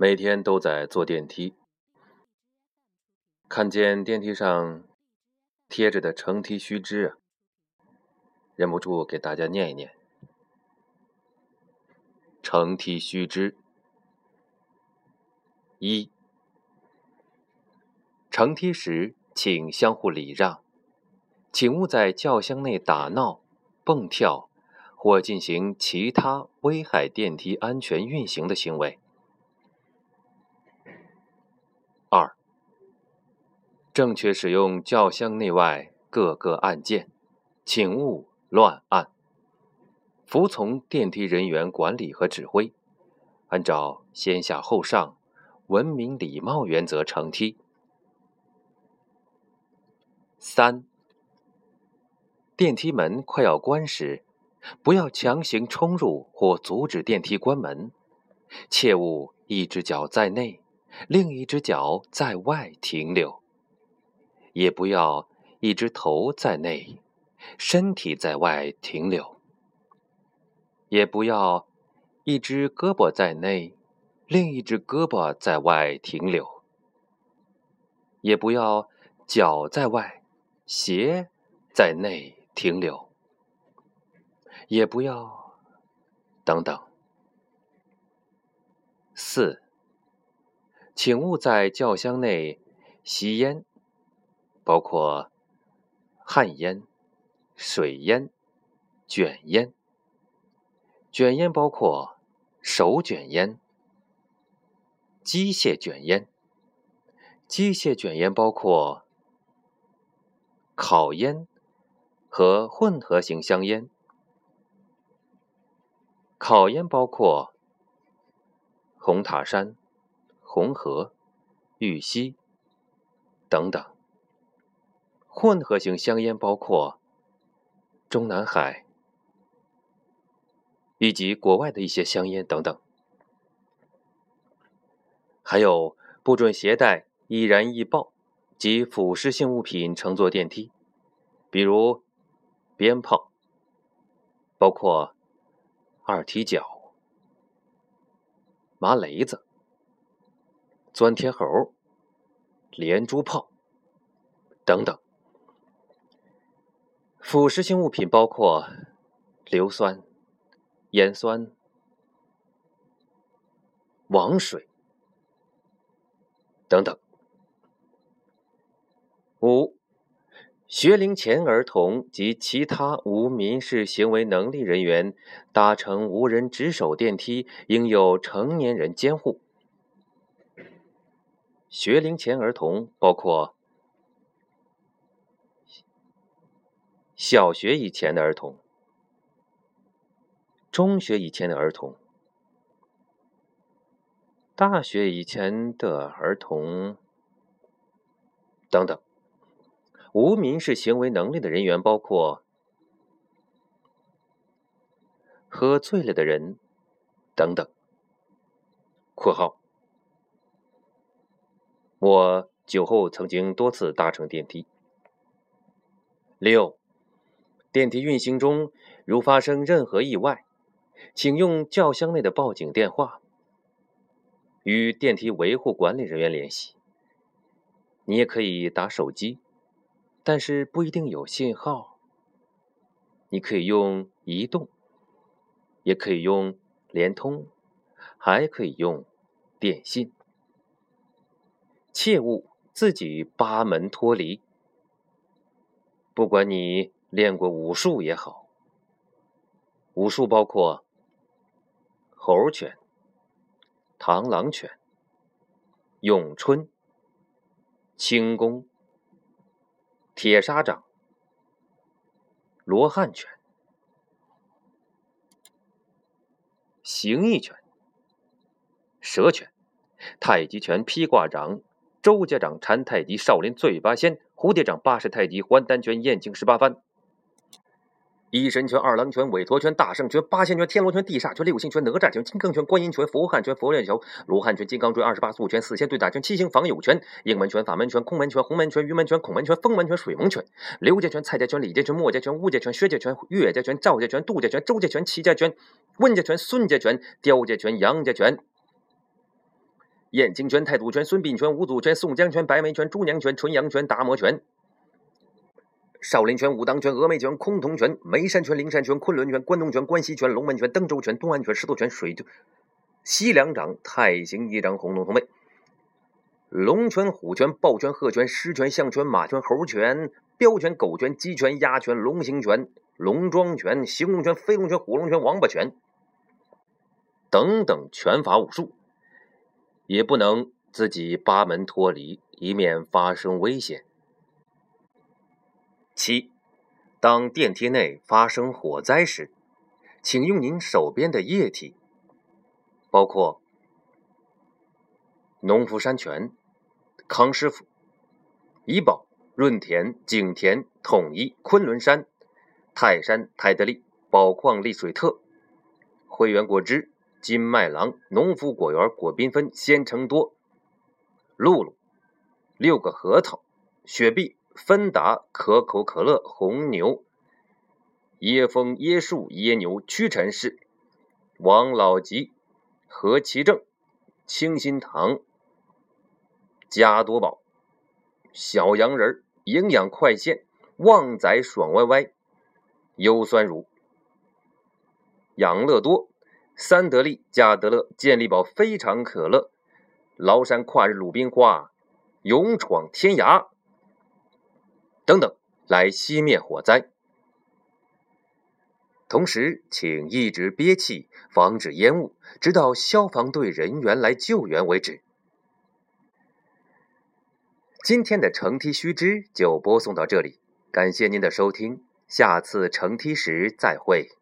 每天都在坐电梯，看见电梯上贴着的乘梯须知啊，忍不住给大家念一念：乘梯须知一，乘梯时请相互礼让，请勿在轿厢内打闹、蹦跳或进行其他危害电梯安全运行的行为。二、正确使用轿厢内外各个按键，请勿乱按。服从电梯人员管理和指挥，按照先下后上、文明礼貌原则乘梯。三、电梯门快要关时，不要强行冲入或阻止电梯关门，切勿一只脚在内。另一只脚在外停留，也不要一只头在内，身体在外停留；也不要一只胳膊在内，另一只胳膊在外停留；也不要脚在外，鞋在内停留；也不要等等。四。请勿在轿厢内吸烟，包括旱烟、水烟、卷烟。卷烟包括手卷烟、机械卷烟。机械卷烟包括烤烟和混合型香烟。烤烟包括红塔山。红河、玉溪等等，混合型香烟包括中南海以及国外的一些香烟等等，还有不准携带易燃易爆及腐蚀性物品乘坐电梯，比如鞭炮，包括二踢脚、麻雷子。钻天猴、连珠炮等等，腐蚀性物品包括硫酸、盐酸、王水等等。五、学龄前儿童及其他无民事行为能力人员搭乘无人值守电梯，应有成年人监护。学龄前儿童包括小学以前的儿童、中学以前的儿童、大学以前的儿童等等。无民事行为能力的人员包括喝醉了的人等等。（括号）我酒后曾经多次搭乘电梯。六，电梯运行中如发生任何意外，请用轿厢内的报警电话与电梯维护管理人员联系。你也可以打手机，但是不一定有信号。你可以用移动，也可以用联通，还可以用电信。切勿自己扒门脱离。不管你练过武术也好，武术包括猴拳、螳螂拳、咏春、轻功、铁砂掌、罗汉拳、形意拳、蛇拳、太极拳、披挂掌。周家掌、禅太极、少林醉八仙、蝴蝶掌、八式太极、还丹拳、燕京十八番、一神拳、二郎拳、韦陀拳、大圣拳、八仙拳、天罗拳、地煞拳、六星拳、哪吒拳、金刚拳、观音拳、佛汉拳、佛刃球、罗汉拳、金刚锥、二十八宿拳、四仙对打拳、七星防有拳、应门拳、法门拳、空门拳、红门拳、鱼门拳、孔门拳、风门拳、水门拳、刘家拳、蔡家拳、李家拳、莫家拳、吴家拳、薛家拳、岳家拳、赵家拳、杜家拳、周家拳、齐家拳、温家拳、孙家拳、刁家拳、杨家拳。燕京拳、太祖拳、孙膑拳、吴祖拳、宋江拳、白眉拳、朱娘拳、纯阳拳、达摩拳、少林拳、武当拳、峨眉拳、崆峒拳、眉山拳、灵山拳、昆仑拳、关东拳、关西拳、龙门拳、登州拳、东安拳、石头拳、水西凉掌、太行一掌、红龙同背。龙泉、虎拳、豹拳、鹤拳、狮拳、象拳、马拳、猴拳、彪拳、狗拳、鸡拳、鸭拳、龙形拳、龙庄拳、行龙拳、飞龙拳、虎龙拳、王八拳等等拳法武术，也不能自己八门脱离，以免发生危险。七，当电梯内发生火灾时，请用您手边的液体，包括农夫山泉。康师傅、怡宝、润田、景田、统一、昆仑山、泰山、泰德利、宝矿力水特、汇源果汁、金麦郎、农夫果园果缤纷、鲜橙多、露露、六个核桃、雪碧、芬达、可口可乐、红牛、椰风、椰树、椰牛、屈臣氏、王老吉、何其正、清心堂。加多宝、小洋人、营养快线、旺仔爽歪歪、优酸乳、养乐多、三得利、加德乐、健力宝、非常可乐、崂山跨日鲁冰花、勇闯天涯等等，来熄灭火灾。同时，请一直憋气，防止烟雾，直到消防队人员来救援为止。今天的乘梯须知就播送到这里，感谢您的收听，下次乘梯时再会。